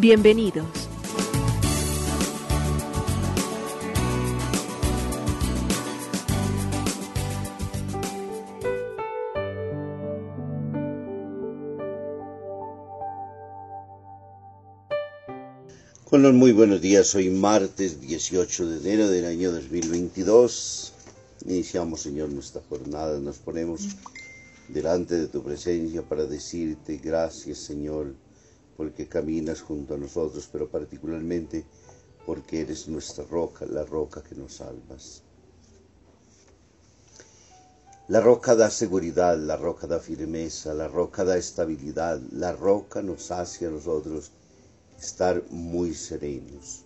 Bienvenidos. Con los muy buenos días, hoy martes 18 de enero del año 2022. Iniciamos, Señor, nuestra jornada, nos ponemos delante de tu presencia para decirte gracias, Señor, porque caminas junto a nosotros, pero particularmente porque eres nuestra roca, la roca que nos salvas. La roca da seguridad, la roca da firmeza, la roca da estabilidad, la roca nos hace a nosotros estar muy serenos.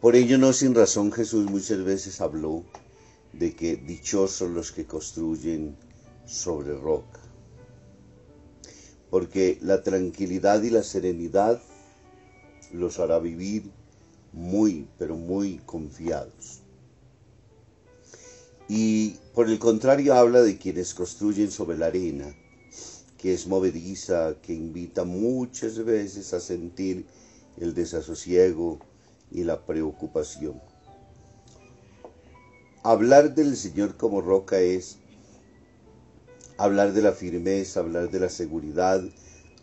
Por ello no sin razón Jesús muchas veces habló de que dichosos los que construyen sobre roca. Porque la tranquilidad y la serenidad los hará vivir muy, pero muy confiados. Y por el contrario habla de quienes construyen sobre la arena, que es movediza, que invita muchas veces a sentir el desasosiego y la preocupación. Hablar del Señor como roca es hablar de la firmeza, hablar de la seguridad,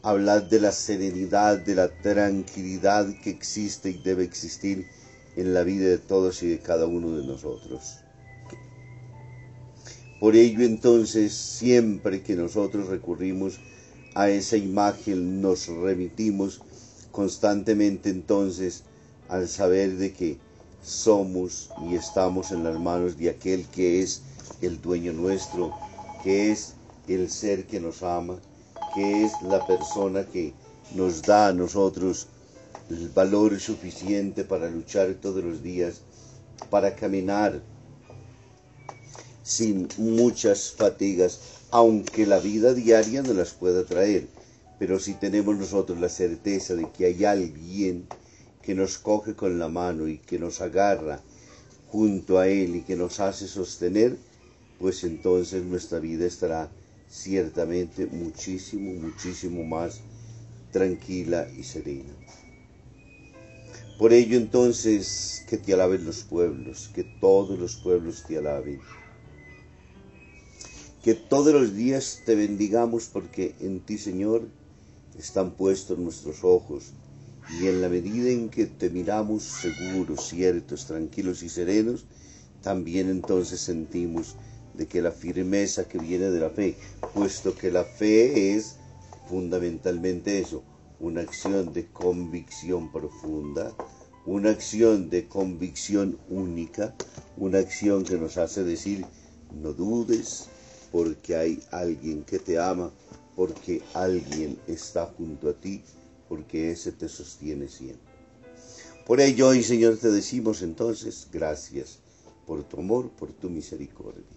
hablar de la serenidad, de la tranquilidad que existe y debe existir en la vida de todos y de cada uno de nosotros. Por ello entonces, siempre que nosotros recurrimos a esa imagen, nos remitimos constantemente entonces al saber de que somos y estamos en las manos de aquel que es el dueño nuestro, que es el ser que nos ama, que es la persona que nos da a nosotros el valor suficiente para luchar todos los días, para caminar sin muchas fatigas, aunque la vida diaria no las pueda traer. Pero si tenemos nosotros la certeza de que hay alguien que nos coge con la mano y que nos agarra junto a Él y que nos hace sostener, pues entonces nuestra vida estará ciertamente muchísimo, muchísimo más tranquila y serena. Por ello entonces que te alaben los pueblos, que todos los pueblos te alaben que todos los días te bendigamos porque en ti, Señor, están puestos nuestros ojos y en la medida en que te miramos seguros, ciertos, tranquilos y serenos, también entonces sentimos de que la firmeza que viene de la fe, puesto que la fe es fundamentalmente eso, una acción de convicción profunda, una acción de convicción única, una acción que nos hace decir, no dudes, porque hay alguien que te ama, porque alguien está junto a ti, porque ese te sostiene siempre. Por ello hoy, Señor, te decimos entonces gracias por tu amor, por tu misericordia.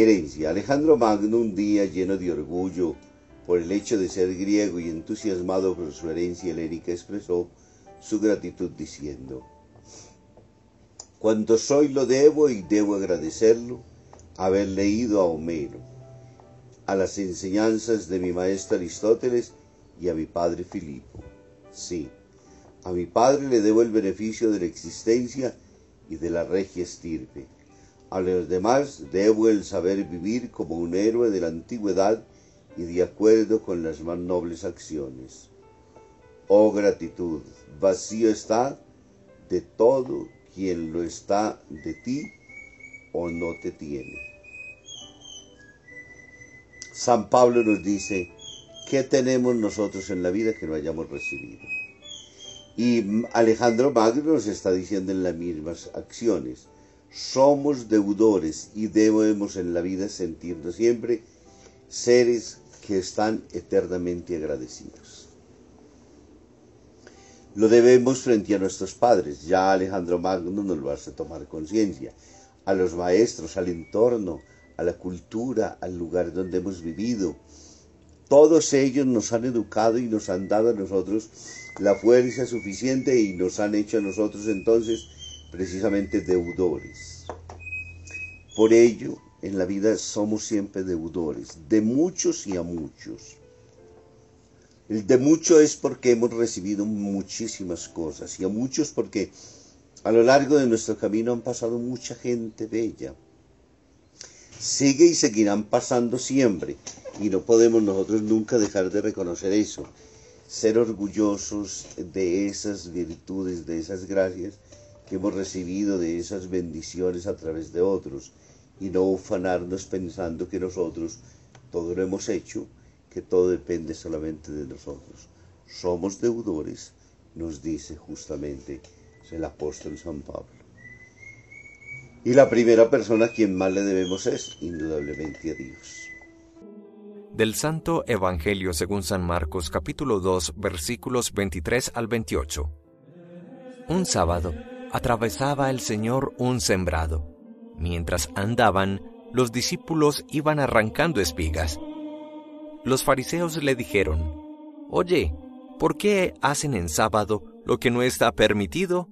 Alejandro Magno, un día lleno de orgullo por el hecho de ser griego y entusiasmado por su herencia helénica, expresó su gratitud diciendo, Cuanto soy lo debo y debo agradecerlo, haber leído a Homero, a las enseñanzas de mi maestro Aristóteles y a mi padre Filipo. Sí, a mi padre le debo el beneficio de la existencia y de la regia estirpe. A los demás debo el saber vivir como un héroe de la antigüedad y de acuerdo con las más nobles acciones. Oh gratitud, vacío está de todo quien lo está de ti o no te tiene. San Pablo nos dice, ¿qué tenemos nosotros en la vida que no hayamos recibido? Y Alejandro Magno nos está diciendo en las mismas acciones, somos deudores y debemos en la vida sentirnos siempre seres que están eternamente agradecidos. Lo debemos frente a nuestros padres, ya Alejandro Magno nos lo hace tomar conciencia, a los maestros, al entorno, a la cultura, al lugar donde hemos vivido. Todos ellos nos han educado y nos han dado a nosotros la fuerza suficiente y nos han hecho a nosotros entonces precisamente deudores. Por ello, en la vida somos siempre deudores, de muchos y a muchos. El de mucho es porque hemos recibido muchísimas cosas y a muchos porque a lo largo de nuestro camino han pasado mucha gente bella. Sigue y seguirán pasando siempre y no podemos nosotros nunca dejar de reconocer eso, ser orgullosos de esas virtudes, de esas gracias que hemos recibido, de esas bendiciones a través de otros y no ufanarnos pensando que nosotros todo lo hemos hecho, que todo depende solamente de nosotros. Somos deudores, nos dice justamente el apóstol San Pablo. Y la primera persona a quien más le debemos es, indudablemente, a Dios. Del Santo Evangelio según San Marcos capítulo 2 versículos 23 al 28. Un sábado atravesaba el Señor un sembrado Mientras andaban, los discípulos iban arrancando espigas. Los fariseos le dijeron, Oye, ¿por qué hacen en sábado lo que no está permitido?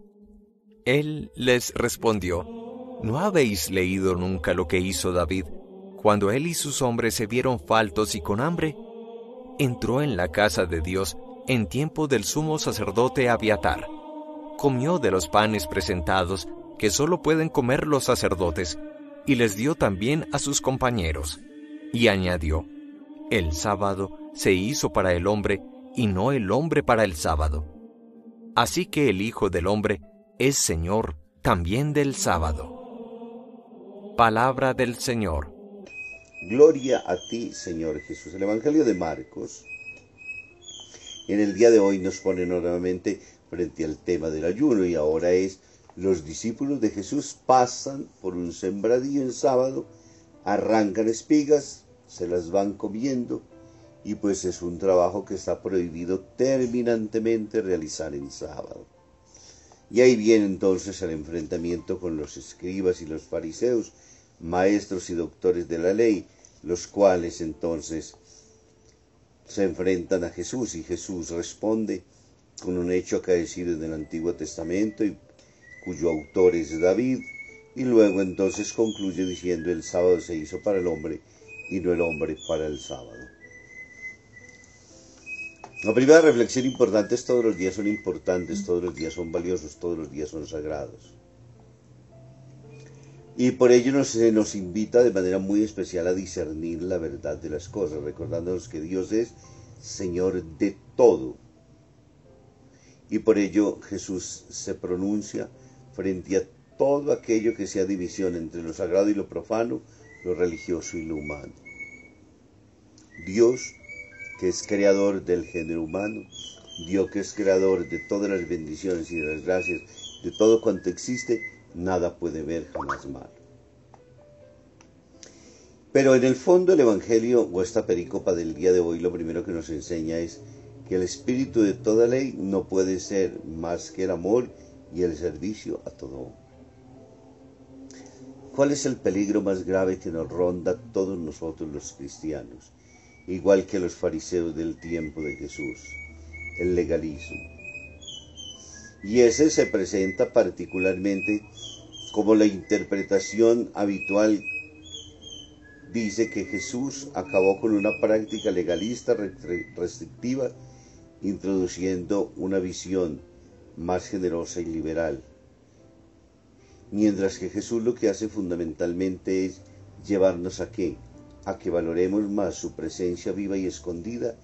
Él les respondió, ¿no habéis leído nunca lo que hizo David cuando él y sus hombres se vieron faltos y con hambre? Entró en la casa de Dios en tiempo del sumo sacerdote Abiatar. Comió de los panes presentados que solo pueden comer los sacerdotes, y les dio también a sus compañeros. Y añadió, El sábado se hizo para el hombre, y no el hombre para el sábado. Así que el Hijo del Hombre es Señor también del sábado. Palabra del Señor. Gloria a ti, Señor Jesús. El Evangelio de Marcos en el día de hoy nos pone nuevamente frente al tema del ayuno y ahora es los discípulos de Jesús pasan por un sembradío en sábado, arrancan espigas, se las van comiendo y pues es un trabajo que está prohibido terminantemente realizar en sábado. Y ahí viene entonces el enfrentamiento con los escribas y los fariseos, maestros y doctores de la ley, los cuales entonces se enfrentan a Jesús y Jesús responde con un hecho acaecido en el Antiguo Testamento y cuyo autor es David, y luego entonces concluye diciendo el sábado se hizo para el hombre y no el hombre para el sábado. La primera reflexión importante es todos los días son importantes, todos los días son valiosos, todos los días son sagrados. Y por ello nos, se nos invita de manera muy especial a discernir la verdad de las cosas, recordándonos que Dios es Señor de todo. Y por ello Jesús se pronuncia frente a todo aquello que sea división entre lo sagrado y lo profano, lo religioso y lo humano. Dios, que es creador del género humano, Dios que es creador de todas las bendiciones y las gracias, de todo cuanto existe, nada puede ver jamás mal. Pero en el fondo el Evangelio o esta pericopa del día de hoy lo primero que nos enseña es que el espíritu de toda ley no puede ser más que el amor y el servicio a todo ¿Cuál es el peligro más grave que nos ronda todos nosotros los cristianos, igual que los fariseos del tiempo de Jesús? El legalismo. Y ese se presenta particularmente como la interpretación habitual dice que Jesús acabó con una práctica legalista restrictiva, introduciendo una visión más generosa y liberal. Mientras que Jesús lo que hace fundamentalmente es llevarnos a qué? A que valoremos más su presencia viva y escondida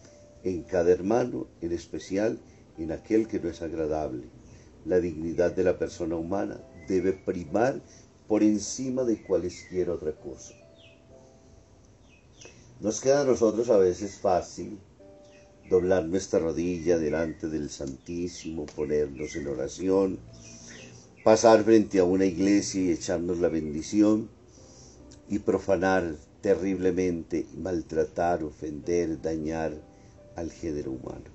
en cada hermano, en especial en aquel que no es agradable. La dignidad de la persona humana debe primar por encima de cualquier otra cosa. Nos queda a nosotros a veces fácil doblar nuestra rodilla delante del Santísimo, ponernos en oración, pasar frente a una iglesia y echarnos la bendición y profanar terriblemente, maltratar, ofender, dañar al género humano.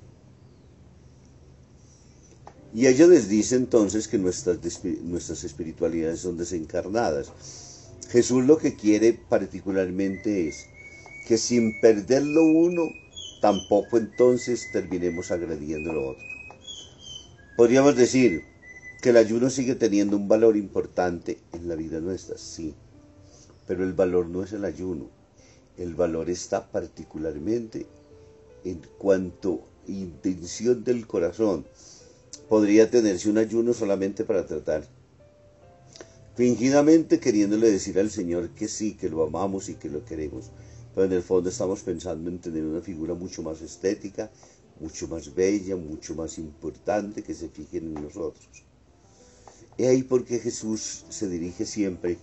Y ella les dice entonces que nuestras, nuestras espiritualidades son desencarnadas. Jesús lo que quiere particularmente es que sin perder lo uno, tampoco entonces terminemos agrediendo lo otro. Podríamos decir que el ayuno sigue teniendo un valor importante en la vida nuestra, sí, pero el valor no es el ayuno, el valor está particularmente en cuanto intención del corazón, podría tenerse un ayuno solamente para tratar. Fingidamente queriéndole decir al Señor que sí, que lo amamos y que lo queremos. Pero en el fondo estamos pensando en tener una figura mucho más estética, mucho más bella, mucho más importante que se fijen en nosotros. Y ahí porque Jesús se dirige siempre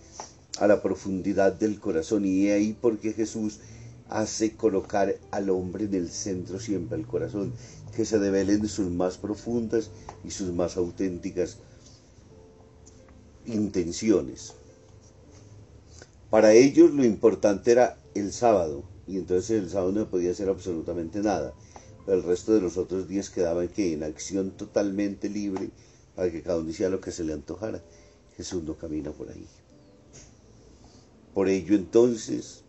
a la profundidad del corazón y ahí porque Jesús hace colocar al hombre en el centro siempre el corazón que se develen sus más profundas y sus más auténticas intenciones. Para ellos lo importante era el sábado, y entonces el sábado no podía hacer absolutamente nada. el resto de los otros días quedaban que en acción totalmente libre para que cada uno hiciera lo que se le antojara. Jesús no camina por ahí. Por ello entonces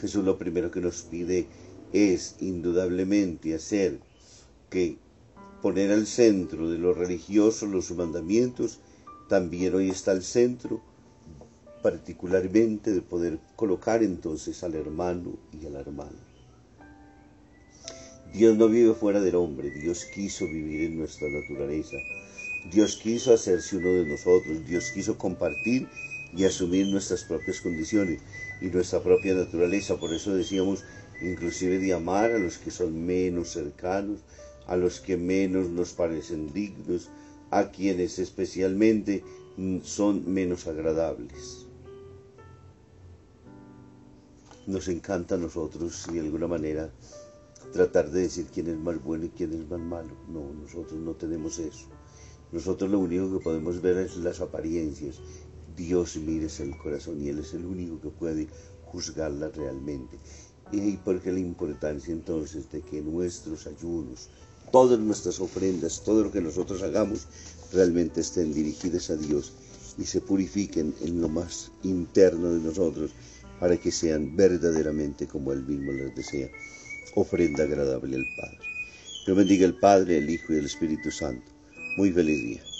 Jesús lo primero que nos pide es indudablemente hacer que poner al centro de lo religioso los mandamientos, también hoy está al centro particularmente de poder colocar entonces al hermano y a la hermana. Dios no vive fuera del hombre, Dios quiso vivir en nuestra naturaleza, Dios quiso hacerse uno de nosotros, Dios quiso compartir y asumir nuestras propias condiciones y nuestra propia naturaleza. Por eso decíamos inclusive de amar a los que son menos cercanos, a los que menos nos parecen dignos, a quienes especialmente son menos agradables. Nos encanta a nosotros, de alguna manera, tratar de decir quién es más bueno y quién es más malo. No, nosotros no tenemos eso. Nosotros lo único que podemos ver es las apariencias. Dios mire el corazón y Él es el único que puede juzgarla realmente. Y porque la importancia entonces de que nuestros ayunos, todas nuestras ofrendas, todo lo que nosotros hagamos, realmente estén dirigidas a Dios y se purifiquen en lo más interno de nosotros para que sean verdaderamente como Él mismo les desea, ofrenda agradable al Padre. Dios bendiga el Padre, el Hijo y el Espíritu Santo. Muy feliz día.